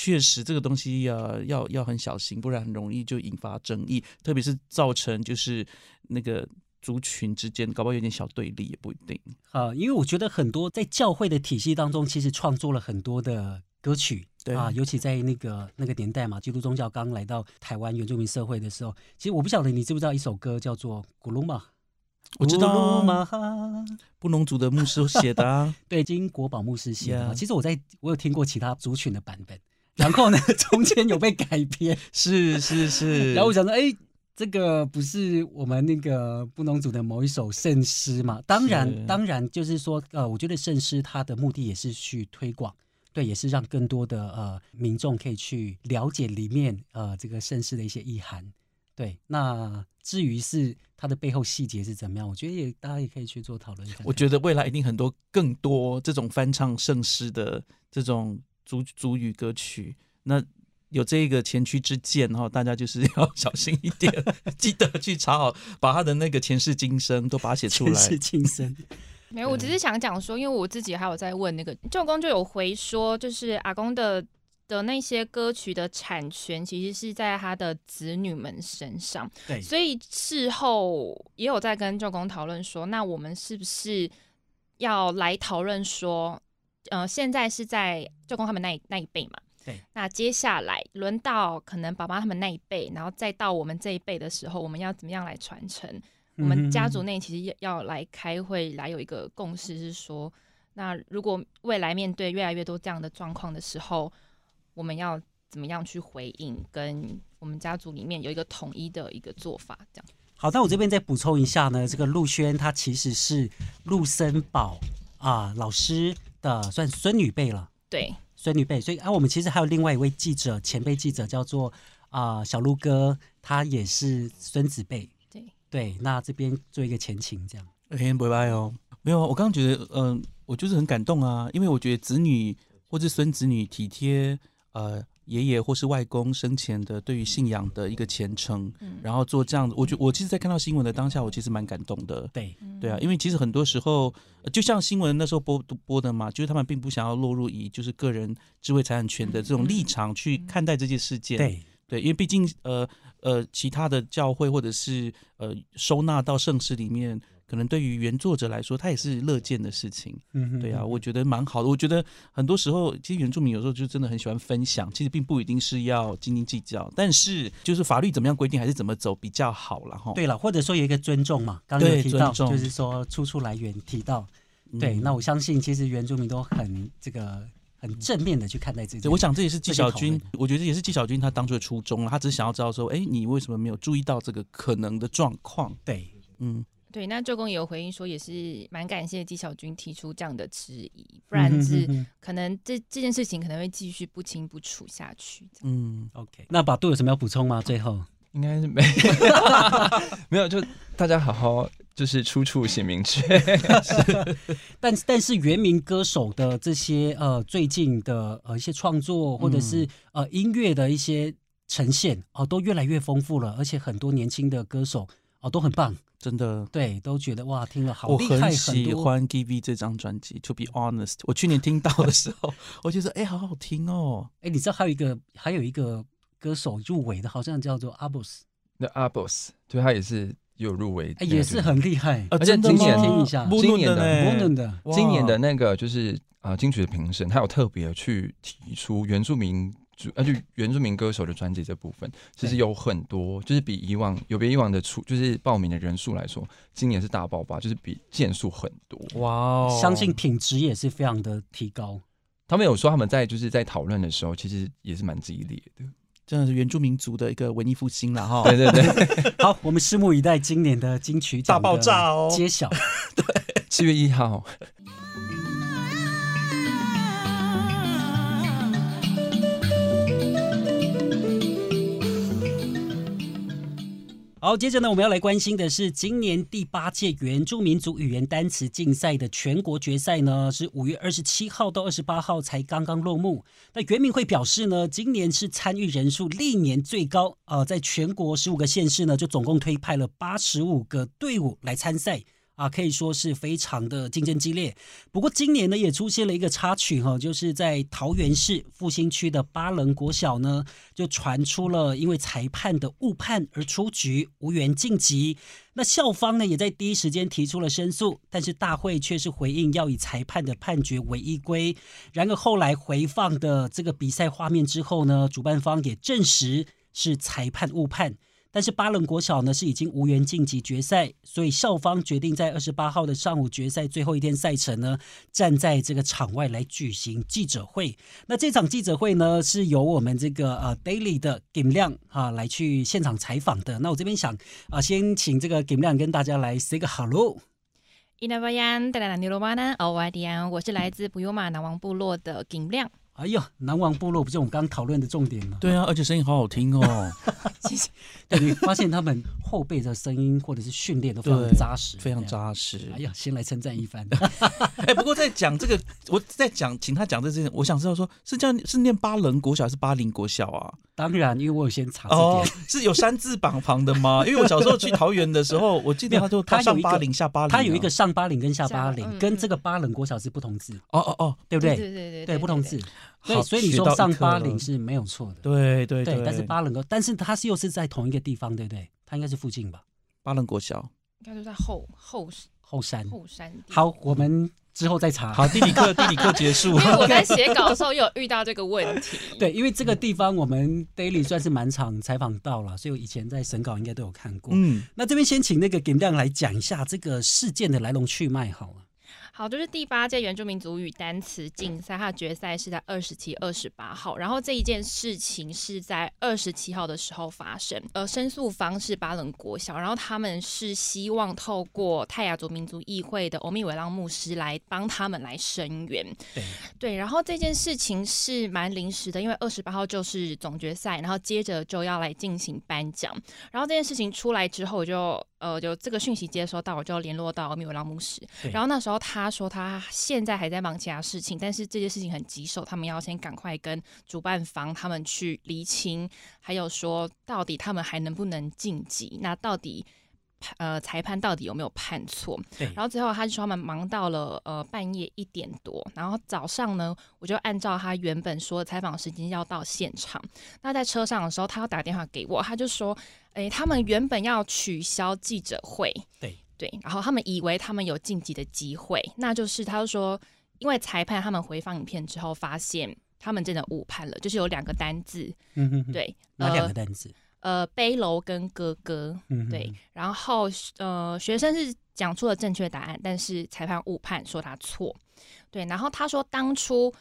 确实这个东西要要要很小心，不然很容易就引发争议，特别是造成就是那个族群之间搞不好有点小对立也不一定。啊，因为我觉得很多在教会的体系当中，其实创作了很多的歌曲，对啊，尤其在那个那个年代嘛，基督宗教刚来到台湾原住民社会的时候，其实我不晓得你知不知道一首歌叫做《古鲁玛》。我知道，布农族的牧师写的啊，对，金国宝牧师写的。其实我在我有听过其他族群的版本，然后呢，中间有被改编，是是是。然后我想说，哎，这个不是我们那个布农族的某一首圣诗嘛？当然，当然就是说，呃，我觉得圣诗它的目的也是去推广，对，也是让更多的呃民众可以去了解里面呃这个圣诗的一些意涵。对，那至于是它的背后细节是怎么样，我觉得也大家也可以去做讨论。我觉得未来一定很多更多这种翻唱圣诗的这种族族语歌曲，那有这个前驱之鉴哈，大家就是要 小心一点，记得去查好，把他的那个前世今生都把它写出来。前世今生，没有，我只是想讲说，因为我自己还有在问那个舅公，就有回说，就是阿公的。的那些歌曲的产权其实是在他的子女们身上，对，所以事后也有在跟舅公讨论说，那我们是不是要来讨论说，呃，现在是在舅公他们那那一辈嘛，对，那接下来轮到可能爸妈他们那一辈，然后再到我们这一辈的时候，我们要怎么样来传承？我们家族内其实要来开会，来有一个共识，是说，那如果未来面对越来越多这样的状况的时候。我们要怎么样去回应？跟我们家族里面有一个统一的一个做法，这样。好，那我这边再补充一下呢，这个陆轩他其实是陆森宝啊老师的算孙女辈了，对，孙女辈。所以啊，我们其实还有另外一位记者，前辈记者叫做啊小鹿哥，他也是孙子辈。对对，那这边做一个前情，这样。哎，拜拜哦。没有，我刚刚觉得，嗯，我就是很感动啊，因为我觉得子女或者孙子女体贴。呃，爷爷或是外公生前的对于信仰的一个虔诚，然后做这样子，我觉我其实，在看到新闻的当下，我其实蛮感动的。对，对啊，因为其实很多时候，就像新闻那时候播播的嘛，就是他们并不想要落入以就是个人智慧财产权的这种立场去看待这件事件。对，对，因为毕竟呃呃，其他的教会或者是呃收纳到圣诗里面。可能对于原作者来说，他也是乐见的事情。嗯，对啊，我觉得蛮好的。我觉得很多时候，其实原住民有时候就真的很喜欢分享，其实并不一定是要斤斤计较。但是，就是法律怎么样规定，还是怎么走比较好了哈。对了，或者说有一个尊重嘛，刚刚有提到，就是说出处来源提到。对，那我相信其实原住民都很这个很正面的去看待这个。我想这也是纪晓君，我觉得也是纪晓君他当初的初衷了。他只是想要知道说，哎，你为什么没有注意到这个可能的状况？对，嗯。对，那周公也有回应说，也是蛮感谢纪晓君提出这样的质疑，不然是可能这这件事情可能会继续不清不楚下去。嗯，OK，那把度有什么要补充吗？最后 应该是没 没有，就大家好好就是出处写明确。但但是原名歌手的这些呃最近的呃一些创作或者是呃音乐的一些呈现哦，都越来越丰富了，而且很多年轻的歌手哦都很棒。真的，对，都觉得哇，听了好厉害。我很喜欢 GV 这张专辑。To be honest，我去年听到的时候，我觉得哎，好好听哦。哎，你知道还有一个还有一个歌手入围的，好像叫做 Abos。那 Abos，对他也是有入围，也是很厉害。而且今年听一下，今年的今年的那个就是啊金曲的评审，他有特别去提出原住民。主而且原住民歌手的专辑这部分，其实有很多，就是比以往有别以往的出，就是报名的人数来说，今年是大爆发，就是比件数很多。哇哦，相信品质也是非常的提高。他们有说他们在就是在讨论的时候，其实也是蛮激烈的。真的是原住民族的一个文艺复兴了哈。对对对，好，我们拭目以待今年的金曲大爆炸哦，揭晓。对，七月一号。好，接着呢，我们要来关心的是今年第八届原住民族语言单词竞赛的全国决赛呢，是五月二十七号到二十八号才刚刚落幕。那原民会表示呢，今年是参与人数历年最高，呃，在全国十五个县市呢，就总共推派了八十五个队伍来参赛。啊，可以说是非常的竞争激烈。不过今年呢，也出现了一个插曲哈，就是在桃园市复兴区的巴棱国小呢，就传出了因为裁判的误判而出局，无缘晋级。那校方呢，也在第一时间提出了申诉，但是大会却是回应要以裁判的判决为依归。然而后来回放的这个比赛画面之后呢，主办方也证实是裁判误判。但是巴伦国小呢是已经无缘晋级决赛，所以校方决定在二十八号的上午决赛最后一天赛程呢，站在这个场外来举行记者会。那这场记者会呢是由我们这个呃 Daily 的 Kim 亮啊来去现场采访的。那我这边想啊，先请这个 Kim 亮跟大家来 say 个 hello。伊那巴 yan，大家尼罗巴呢？哦，我迪安，我是来自普悠玛南王部落的 Kim 亮。哎呀，南王部落不是我们刚刚讨论的重点吗？对啊，而且声音好好听哦。谢谢。对，你发现他们后辈的声音或者是训练都非常扎实，非常扎实。哎呀，先来称赞一番。哎，不过在讲这个，我在讲，请他讲这件，我想知道说是叫是念巴棱国小还是巴林国小啊？当然，因为我有先查字典，是有山字榜旁的吗？因为我小时候去桃园的时候，我记得他就他上巴陵下巴陵，他有一个上巴陵跟下巴陵，跟这个巴棱国小是不同字。哦哦哦，对不对？对对对对，不同字。对，所以你说上巴陵是没有错的。对对对，但是巴棱国，但是他是又是在同一个地方，对不对？他应该是附近吧？巴棱国小应该就在后后后山后山。好，我们之后再查。好，地理课地理课结束。因为我在写稿的时候 有遇到这个问题。对，因为这个地方我们 daily 算是满场采访到了，所以我以前在审稿应该都有看过。嗯，那这边先请那个 Game 亮来讲一下这个事件的来龙去脉，好了。好，就是第八届原住民族语单词竞赛，它的决赛是在二十七、二十八号。然后这一件事情是在二十七号的时候发生。呃，申诉方是巴伦国小，然后他们是希望透过泰雅族民族议会的欧米维浪牧师来帮他们来声援。对对，然后这件事情是蛮临时的，因为二十八号就是总决赛，然后接着就要来进行颁奖。然后这件事情出来之后，我就呃，就这个讯息接收到，我就联络到欧米维浪牧师。然后那时候他。他说他现在还在忙其他事情，但是这件事情很棘手，他们要先赶快跟主办方他们去厘清，还有说到底他们还能不能晋级？那到底呃裁判到底有没有判错？对。然后最后他就说他们忙到了呃半夜一点多，然后早上呢，我就按照他原本说的采访时间要到现场。那在车上的时候，他要打电话给我，他就说：“哎，他们原本要取消记者会。”对。对，然后他们以为他们有晋级的机会，那就是他就说，因为裁判他们回放影片之后，发现他们真的误判了，就是有两个单字，嗯哼，对，哪两个单字？呃，背篓跟哥哥，嗯，对，然后呃，学生是讲出了正确答案，但是裁判误判说他错，对，然后他说当初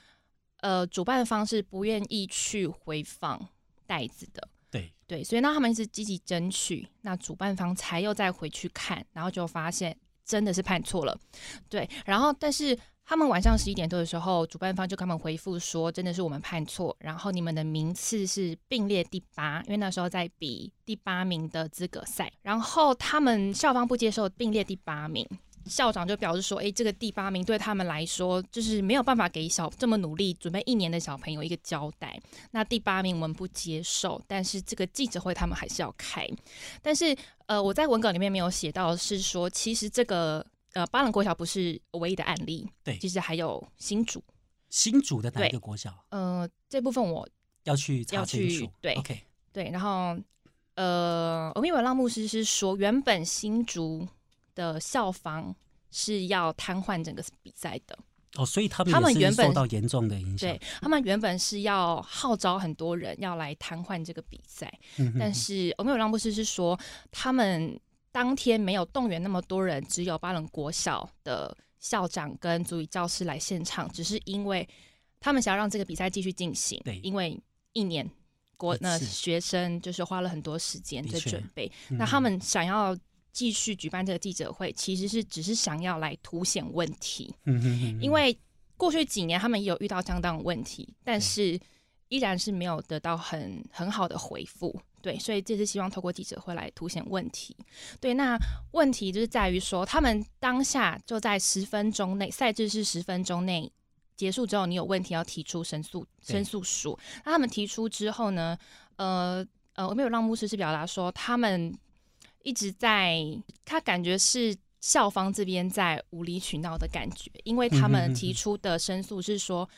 呃，主办方是不愿意去回放袋子的。对对，所以那他们一直积极争取，那主办方才又再回去看，然后就发现真的是判错了。对，然后但是他们晚上十一点多的时候，主办方就跟他们回复说，真的是我们判错，然后你们的名次是并列第八，因为那时候在比第八名的资格赛，然后他们校方不接受并列第八名。校长就表示说：“哎，这个第八名对他们来说，就是没有办法给小这么努力准备一年的小朋友一个交代。那第八名我们不接受，但是这个记者会他们还是要开。但是，呃，我在文稿里面没有写到，是说其实这个呃巴冷国小不是唯一的案例，对，其实还有新竹，新竹的哪一个国小？呃，这部分我要去要去对，OK，对。然后，呃，欧米文浪牧师是说，原本新竹。的校方是要瘫痪整个比赛的哦，所以他们他们原本受到严重的影响。对他们原本是要号召很多人要来瘫痪这个比赛，但是欧美有让布斯是说，他们当天没有动员那么多人，只有巴伦国小的校长跟足语教师来现场，只是因为他们想要让这个比赛继续进行。对，因为一年国那学生就是花了很多时间在准备，那他们想要。继续举办这个记者会，其实是只是想要来凸显问题。嗯因为过去几年他们也有遇到相当的问题，但是依然是没有得到很很好的回复。对，所以这是希望透过记者会来凸显问题。对，那问题就是在于说，他们当下就在十分钟内，赛制是十分钟内结束之后，你有问题要提出申诉申诉书。那他们提出之后呢？呃呃，我没有让牧师是表达说他们。一直在，他感觉是校方这边在无理取闹的感觉，因为他们提出的申诉是说，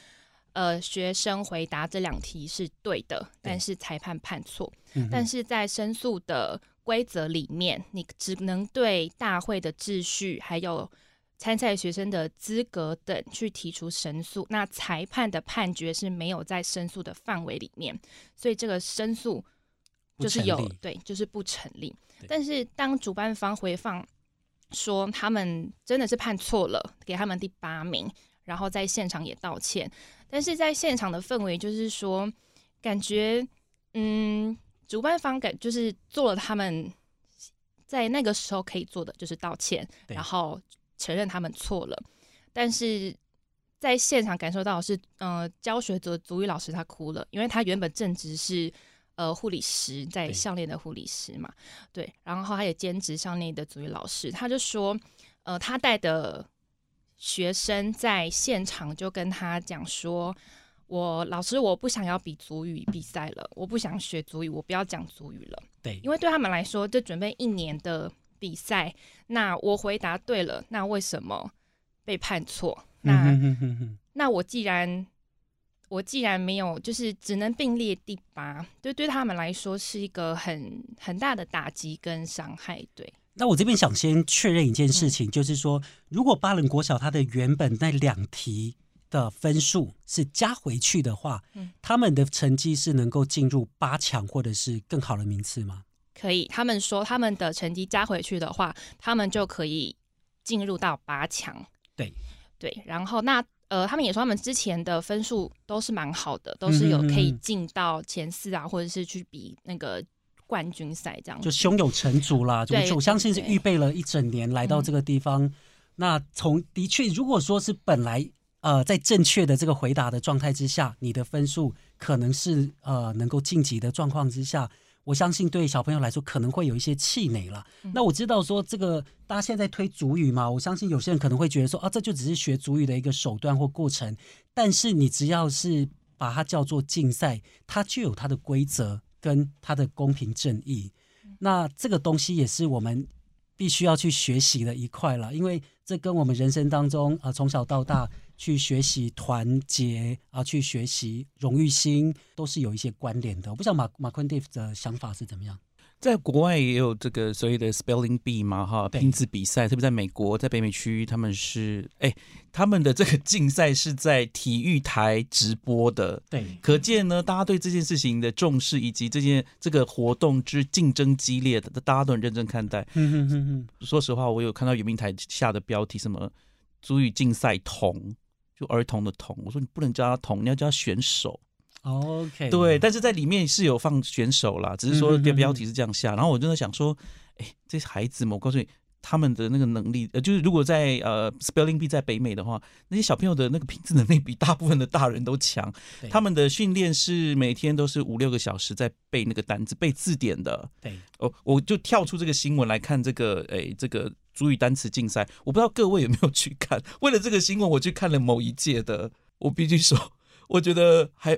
呃，学生回答这两题是对的，但是裁判判错。但是在申诉的规则里面，你只能对大会的秩序还有参赛学生的资格等去提出申诉，那裁判的判决是没有在申诉的范围里面，所以这个申诉就是有对，就是不成立。但是当主办方回放说他们真的是判错了，给他们第八名，然后在现场也道歉，但是在现场的氛围就是说，感觉嗯，主办方感就是做了他们在那个时候可以做的，就是道歉，然后承认他们错了，但是在现场感受到是，呃，教学组足语老师他哭了，因为他原本正职是。呃，护理师在项链的护理师嘛，对，然后他也兼职项链的足语老师，他就说，呃，他带的学生在现场就跟他讲说，我老师我不想要比足语比赛了，我不想学足语，我不要讲足语了，对，因为对他们来说，这准备一年的比赛，那我回答对了，那为什么被判错？那那我既然我既然没有，就是只能并列第八，对对他们来说是一个很很大的打击跟伤害。对，那我这边想先确认一件事情，就是说，如果巴伦国小他的原本那两题的分数是加回去的话，嗯，他们的成绩是能够进入八强或者是更好的名次吗？可以，他们说他们的成绩加回去的话，他们就可以进入到八强。对对，然后那。呃，他们也说他们之前的分数都是蛮好的，都是有可以进到前四啊，或者是去比那个冠军赛这样。就胸有成竹啦，就我相信是预备了一整年来到这个地方。那从的确，如果说是本来呃在正确的这个回答的状态之下，你的分数可能是呃能够晋级的状况之下。我相信对小朋友来说可能会有一些气馁了。那我知道说这个大家现在推主语嘛，我相信有些人可能会觉得说啊，这就只是学主语的一个手段或过程。但是你只要是把它叫做竞赛，它就有它的规则跟他的公平正义。那这个东西也是我们必须要去学习的一块了，因为这跟我们人生当中啊从小到大。去学习团结啊，去学习荣誉心，都是有一些关联的。我不知道马马昆蒂的想法是怎么样。在国外也有这个所谓的 Spelling Bee 嘛，哈，拼字比赛，特别在美国，在北美区，他们是哎，他们的这个竞赛是在体育台直播的。对，可见呢，大家对这件事情的重视，以及这件这个活动之竞争激烈的，大家都很认真看待。嗯哼哼哼。说实话，我有看到圆明台下的标题，什么足语竞赛童。就儿童的童，我说你不能叫他童，你要叫他选手。OK，对，但是在里面是有放选手啦，只是说标标题是这样下。然后我就在想说，哎，这些孩子们，我告诉你，他们的那个能力，呃，就是如果在呃 Spelling Bee 在北美的话，那些小朋友的那个拼字能力比大部分的大人都强。他们的训练是每天都是五六个小时在背那个单字、背字典的。对，哦，我就跳出这个新闻来看这个，哎，这个。主语单词竞赛，我不知道各位有没有去看。为了这个新闻，我去看了某一届的。我必须说，我觉得还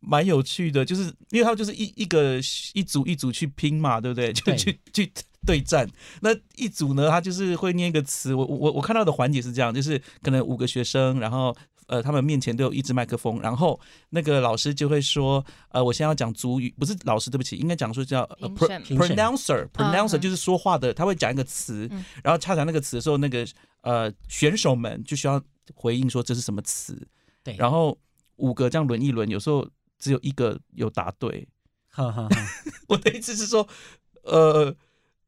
蛮有趣的，就是因为他就是一一个一组一组去拼嘛，对不对？就去去对战。那一组呢，他就是会念一个词。我我我看到的环节是这样，就是可能五个学生，然后呃他们面前都有一支麦克风，然后那个老师就会说，呃，我现在要讲主语，不是老师，对不起，应该讲说叫 pronouncer，pronouncer 就是说话的，他会讲一个词，然后恰讲那个词的时候，那个呃选手们就需要回应说这是什么词，对，然后五个这样轮一轮，有时候只有一个有答对，哈哈，我的意思是说，呃。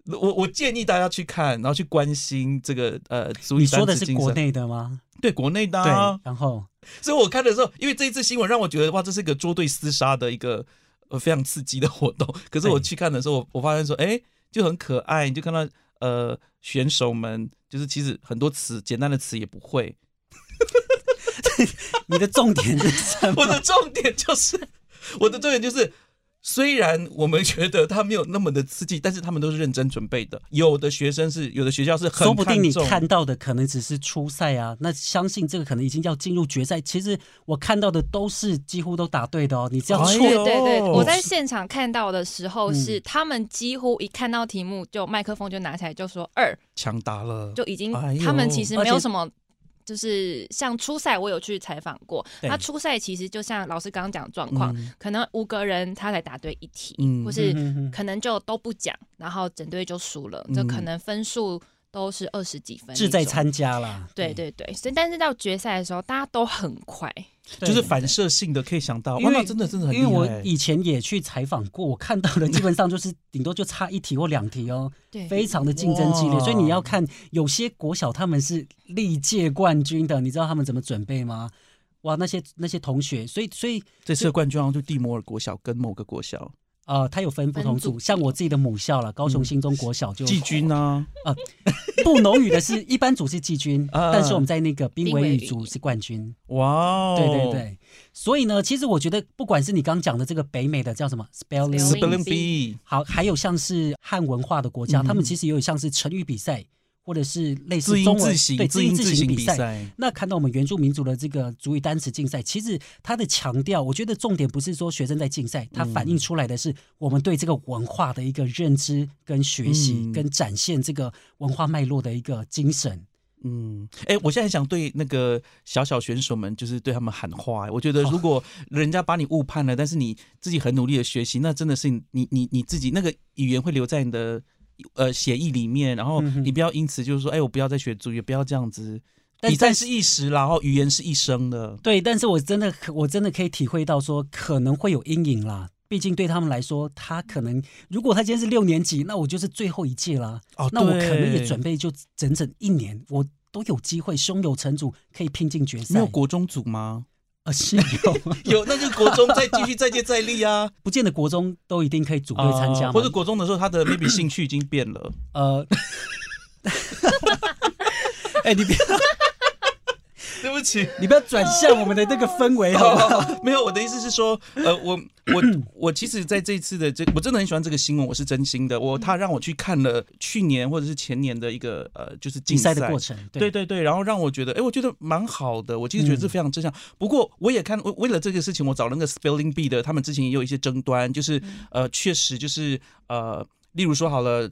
我我建议大家去看，然后去关心这个呃，你说的是国内的吗？对，国内的。对，然后，所以我看的时候，因为这一次新闻让我觉得哇，这是一个捉对厮杀的一个呃非常刺激的活动。可是我去看的时候，我我发现说，哎，就很可爱，你就看到呃选手们，就是其实很多词简单的词也不会。你的重点是什么？我的重点就是，我的重点就是。虽然我们觉得他没有那么的刺激，但是他们都是认真准备的。有的学生是，有的学校是很说不定你看到的可能只是初赛啊。那相信这个可能已经要进入决赛。其实我看到的都是几乎都答对的哦。你只要错，对对对，我在现场看到的时候是他们几乎一看到题目就麦克风就拿起来就说二，抢答了，就已经他们其实没有什么。就是像初赛，我有去采访过。他初赛其实就像老师刚刚讲的状况，可能五个人他才答对一题，或是可能就都不讲，然后整队就输了，就可能分数都是二十几分。志在参加啦，对对对，所以但是到决赛的时候，大家都很快。就是反射性的可以想到，哇，那真的真的很因为我以前也去采访过，我看到的基本上就是顶多就差一题或两题哦，对，非常的竞争激烈。所以你要看有些国小他们是历届冠军的，你知道他们怎么准备吗？哇，那些那些同学，所以所以这次冠军好像就蒂摩尔国小跟某个国小。呃，它有分不同组，像我自己的母校了，高雄新中国小就季军呢。呃，不农语的是一般组是季军，但是我们在那个濒危语组是冠军。哇，对对对，所以呢，其实我觉得不管是你刚讲的这个北美的叫什么 spelling bee，好，还有像是汉文化的国家，他们其实也有像是成语比赛。或者是类似中文对字音字形比赛，那看到我们原住民族的这个主语单词竞赛，其实它的强调，我觉得重点不是说学生在竞赛，它反映出来的是我们对这个文化的一个认知跟学习，跟展现这个文化脉络的一个精神。嗯，哎，我现在想对那个小小选手们，就是对他们喊话。我觉得如果人家把你误判了，但是你自己很努力的学习，那真的是你你你自己那个语言会留在你的。呃，协议里面，然后你不要因此就是说，哎，我不要再学主语，不要这样子。比赛是一时，然后语言是一生的。对，但是我真的，我真的可以体会到说，可能会有阴影啦。毕竟对他们来说，他可能如果他今天是六年级，那我就是最后一届啦。哦，那我可能也准备就整整一年，我都有机会胸有成竹，可以拼进决赛。没有国中组吗？啊，是有 有，那就国中再继续再接再厉啊！不见得国中都一定可以组队参加，或者国中的时候他的 maybe 兴趣已经变了。呃，哎，你别。对不起，你不要转向我们的那个氛围，好不好？没有，我的意思是说，呃，我我 我其实在这次的这，我真的很喜欢这个新闻，我是真心的。我他让我去看了去年或者是前年的一个呃，就是竞赛的过程，对对对，然后让我觉得，哎，我觉得蛮好的。我其实觉得是非常正向。不过我也看，为为了这个事情，我找了那个 Spelling Bee 的，他们之前也有一些争端，就是呃，确实就是呃。例如说好了，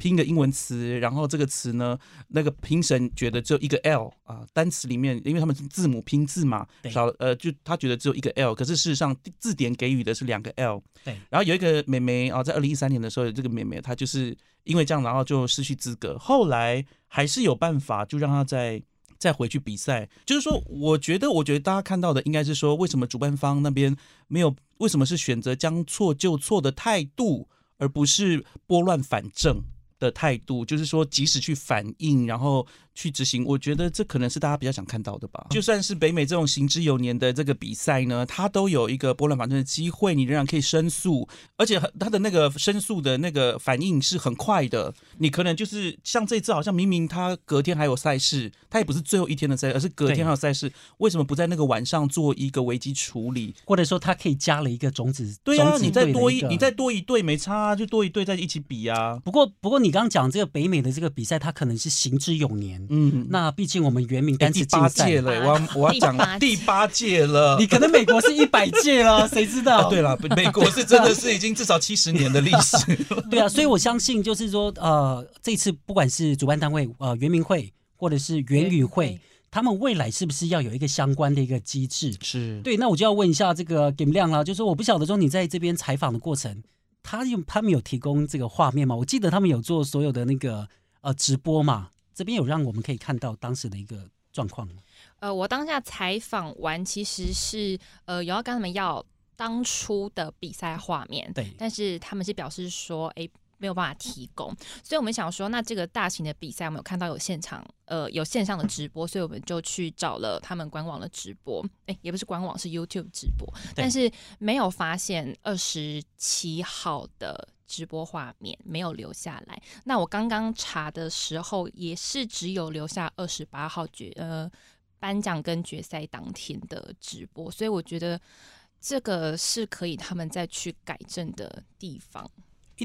拼个英文词，然后这个词呢，那个评审觉得只有一个 L 啊，单词里面，因为他们是字母拼字嘛，少呃，就他觉得只有一个 L，可是事实上字典给予的是两个 L。对。然后有一个妹妹啊，在二零一三年的时候，有这个妹妹她就是因为这样，然后就失去资格。后来还是有办法，就让她再再回去比赛。就是说，我觉得，我觉得大家看到的应该是说，为什么主办方那边没有，为什么是选择将错就错的态度？而不是拨乱反正的态度，就是说，及时去反应，然后。去执行，我觉得这可能是大家比较想看到的吧。就算是北美这种行之有年的这个比赛呢，它都有一个拨乱反正的机会，你仍然可以申诉，而且它的那个申诉的那个反应是很快的。你可能就是像这次，好像明明他隔天还有赛事，他也不是最后一天的赛，而是隔天还有赛事，为什么不在那个晚上做一个危机处理？或者说他可以加了一个种子？对啊，你再多一，你再多一队没差，就多一队在一起比啊。不过，不过你刚刚讲这个北美的这个比赛，它可能是行之有年。嗯，那毕竟我们原名单词竞赛了，我要我要讲第八届了。你可能美国是一百届了，谁知道？对了，美国是真的是已经至少七十年的历史。对啊，所以我相信就是说，呃，这次不管是主办单位呃原名会或者是原语会，他们未来是不是要有一个相关的一个机制？是对，那我就要问一下这个 Game 亮啦，就是我不晓得说你在这边采访的过程，他有他们有提供这个画面吗？我记得他们有做所有的那个呃直播嘛，这边有让我们可以看到当时的一个状况吗？呃，我当下采访完，其实是呃有要跟他们要当初的比赛画面，对，但是他们是表示说，哎。没有办法提供，所以我们想说，那这个大型的比赛，我们有看到有现场，呃，有线上的直播，所以我们就去找了他们官网的直播，哎，也不是官网，是 YouTube 直播，但是没有发现二十七号的直播画面，没有留下来。那我刚刚查的时候，也是只有留下二十八号决呃颁奖跟决赛当天的直播，所以我觉得这个是可以他们再去改正的地方。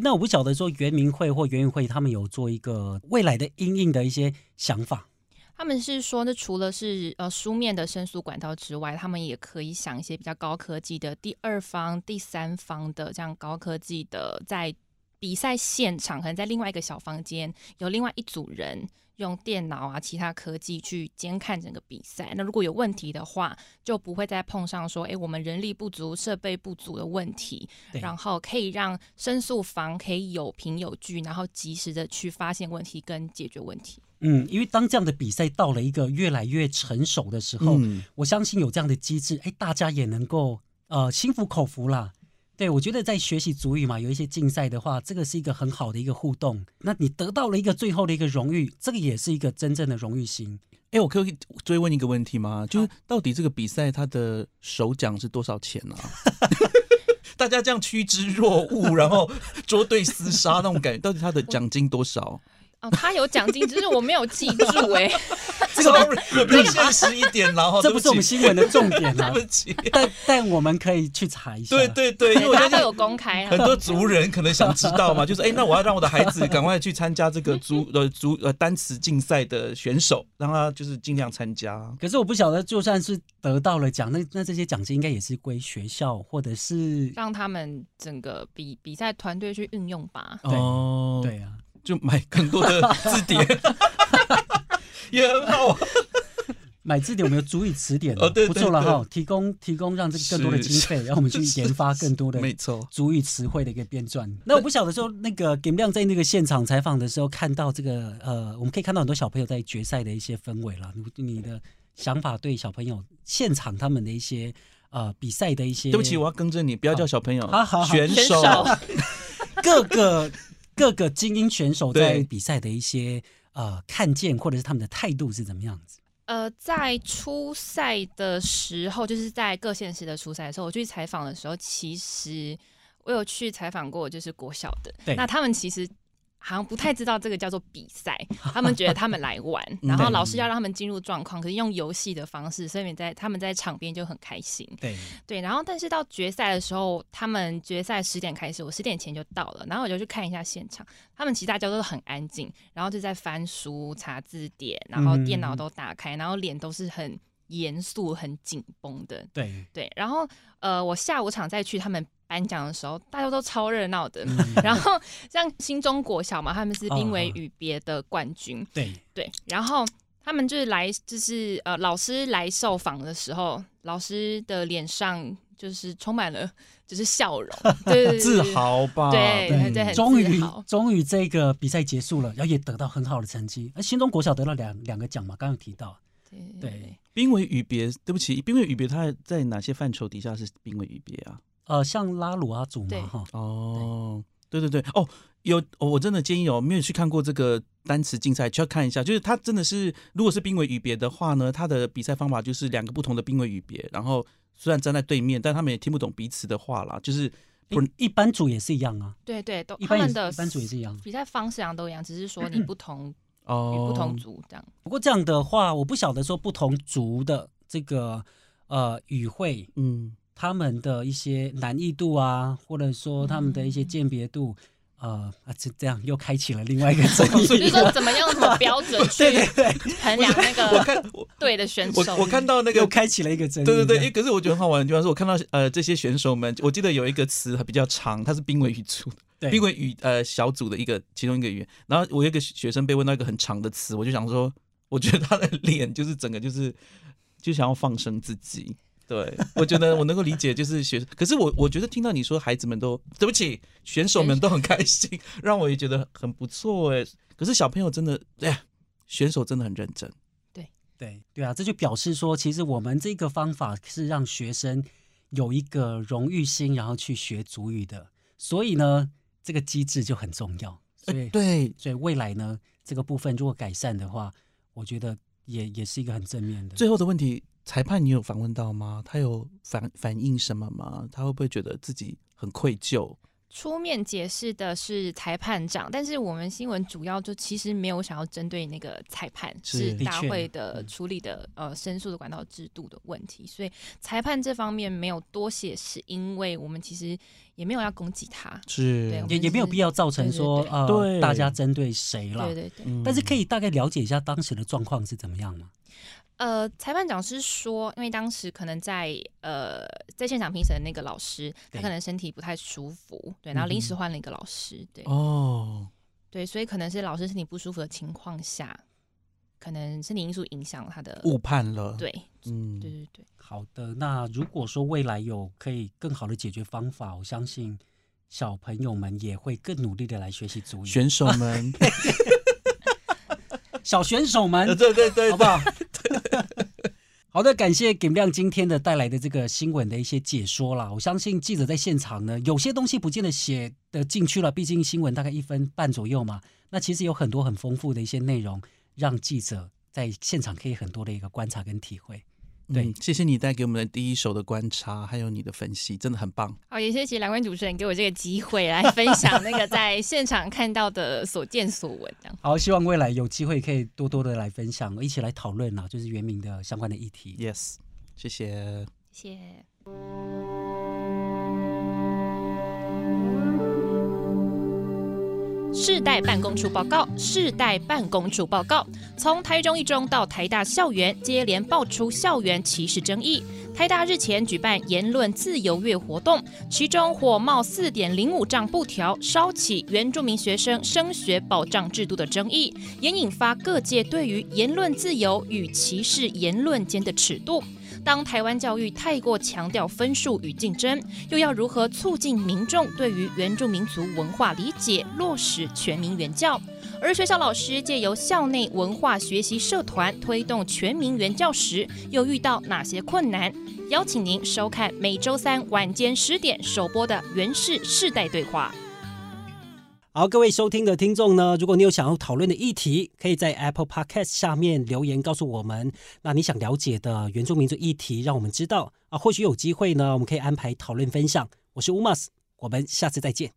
那我不晓得说圆明会或园运会他们有做一个未来的阴影的一些想法。他们是说，那除了是呃书面的申诉管道之外，他们也可以想一些比较高科技的第二方、第三方的这样高科技的，在比赛现场可能在另外一个小房间有另外一组人。用电脑啊，其他科技去监看整个比赛。那如果有问题的话，就不会再碰上说，哎，我们人力不足、设备不足的问题。然后可以让申诉房可以有凭有据，然后及时的去发现问题跟解决问题。嗯，因为当这样的比赛到了一个越来越成熟的时候，我相信有这样的机制，哎，大家也能够呃心服口服啦。对，我觉得在学习主语嘛，有一些竞赛的话，这个是一个很好的一个互动。那你得到了一个最后的一个荣誉，这个也是一个真正的荣誉心。哎，我可以追问一个问题吗？就是到底这个比赛它的首奖是多少钱呢？大家这样趋之若鹜，然后 捉对厮杀那种感觉，到底它的奖金多少？哦，他有奖金，只是我没有记住 哎。这个比较现实一点，然后这不是我们新闻的重点啊。对不起，但但我们可以去查一下。对对对，因为他都有公开，很多族人可能想知道嘛，就是哎，那我要让我的孩子赶快去参加这个族呃族呃单词竞赛的选手，让他就是尽量参加。可是我不晓得，就算是得到了奖，那那这些奖金应该也是归学校或者是让他们整个比比赛团队去运用吧。哦，对啊。就买更多的字典，也很好。买字典，我们有足以词典哦，对，不错了哈。提供提供，让这个更多的经费，让我们去研发更多的没错足语词汇的一个编撰。那我不晓得说，那个 给亮在那个现场采访的时候，看到这个呃，我们可以看到很多小朋友在决赛的一些氛围了。你你的想法对小朋友现场他们的一些呃比赛的一些，对不起，我要更正你，不要叫小朋友，好好选手 各个。各个精英选手在比赛的一些呃看见，或者是他们的态度是怎么样子？呃，在初赛的时候，就是在各县市的初赛的时候，我去采访的时候，其实我有去采访过，就是国小的，那他们其实。好像不太知道这个叫做比赛，他们觉得他们来玩，然后老师要让他们进入状况，可是用游戏的方式，所以在他们在场边就很开心。对对，然后但是到决赛的时候，他们决赛十点开始，我十点前就到了，然后我就去看一下现场，他们其实大家都很安静，然后就在翻书、查字典，然后电脑都打开，然后脸都是很严肃、很紧绷的。对对，然后呃，我下午场再去他们。颁奖的时候，大家都超热闹的。然后像新中国小嘛，他们是濒危与别的冠军。对对，然后他们就是来，就是呃，老师来受访的时候，老师的脸上就是充满了就是笑容，对 自豪吧？对对对，终于终于这个比赛结束了，然后也得到很好的成绩。而新中国小得了两两个奖嘛，刚刚提到。对，濒危与别，对不起，濒危与别，它在哪些范畴底下是濒危与别啊？呃，像拉鲁阿祖嘛，哈，哦，对。对对，哦，有，我真的建议哦，没有去看过这个单词竞赛，就要看一下，就是他真的是，如果是濒危语别的话呢，他的比赛方法就是两个不同的濒危语别，然后虽然站在对面，但他们也听不懂彼此的话啦，就是不一般组也是一样啊，对对，都他们的一般组也是一样，比赛方式上都一样，只是说你不同哦，与不同族这样。不过这样的话，我不晓得说不同族的这个呃语汇，嗯。他们的一些难易度啊，或者说他们的一些鉴别度，呃啊，这这样又开启了另外一个 争议，就是说怎么样什么标准去 衡量那个我看对的选手。我我看到那个又开启了一个争议，对对对，可是我觉得很好玩的地方是我看到呃这些选手们，我记得有一个词比较长，它是濒危语组，濒危语呃小组的一个其中一个语言。然后我有一个学生被问到一个很长的词，我就想说。我觉得他的脸就是整个就是就想要放生自己。对，我觉得我能够理解，就是学，可是我我觉得听到你说孩子们都对不起，选手们都很开心，让我也觉得很不错哎。可是小朋友真的，哎，选手真的很认真。对对对啊，这就表示说，其实我们这个方法是让学生有一个荣誉心，然后去学足语的。所以呢，这个机制就很重要。所以对，所以未来呢，这个部分如果改善的话，我觉得也也是一个很正面的。最后的问题。裁判，你有访问到吗？他有反反映什么吗？他会不会觉得自己很愧疚？出面解释的是裁判长，但是我们新闻主要就其实没有想要针对那个裁判，是大会的处理的呃申诉的管道制度的问题，所以裁判这方面没有多写，是因为我们其实也没有要攻击他，是也也没有必要造成说呃大家针对谁了，对对对，但是可以大概了解一下当时的状况是怎么样吗？呃，裁判长是说，因为当时可能在呃在现场评审的那个老师，他可能身体不太舒服，对，然后临时换了一个老师，对，哦，对，所以可能是老师身体不舒服的情况下，可能身体因素影响他的误判了，对，嗯，对对对。好的，那如果说未来有可以更好的解决方法，我相信小朋友们也会更努力的来学习足语，选手们。小选手们，对对对，好不好？好的，感谢给亮今天的带来的这个新闻的一些解说啦。我相信记者在现场呢，有些东西不见得写的进去了，毕竟新闻大概一分半左右嘛。那其实有很多很丰富的一些内容，让记者在现场可以很多的一个观察跟体会。对，谢谢你带给我们的第一手的观察，还有你的分析，真的很棒。好，也谢谢两位主持人给我这个机会来分享那个在现场看到的所见所闻。这样，好，希望未来有机会可以多多的来分享，一起来讨论啊，就是原名的相关的议题。Yes，谢谢，谢谢。世代办公处报告，世代办公处报告。从台中一中到台大校园，接连爆出校园歧视争议。台大日前举办言论自由月活动，其中火冒四点零五丈布条，烧起原住民学生升学保障制度的争议，也引发各界对于言论自由与歧视言论间的尺度。当台湾教育太过强调分数与竞争，又要如何促进民众对于原住民族文化理解，落实全民原教？而学校老师借由校内文化学习社团推动全民原教时，又遇到哪些困难？邀请您收看每周三晚间十点首播的《原氏世代对话》。好，各位收听的听众呢，如果你有想要讨论的议题，可以在 Apple Podcast 下面留言告诉我们。那你想了解的原住民族议题，让我们知道啊，或许有机会呢，我们可以安排讨论分享。我是 Umas，我们下次再见。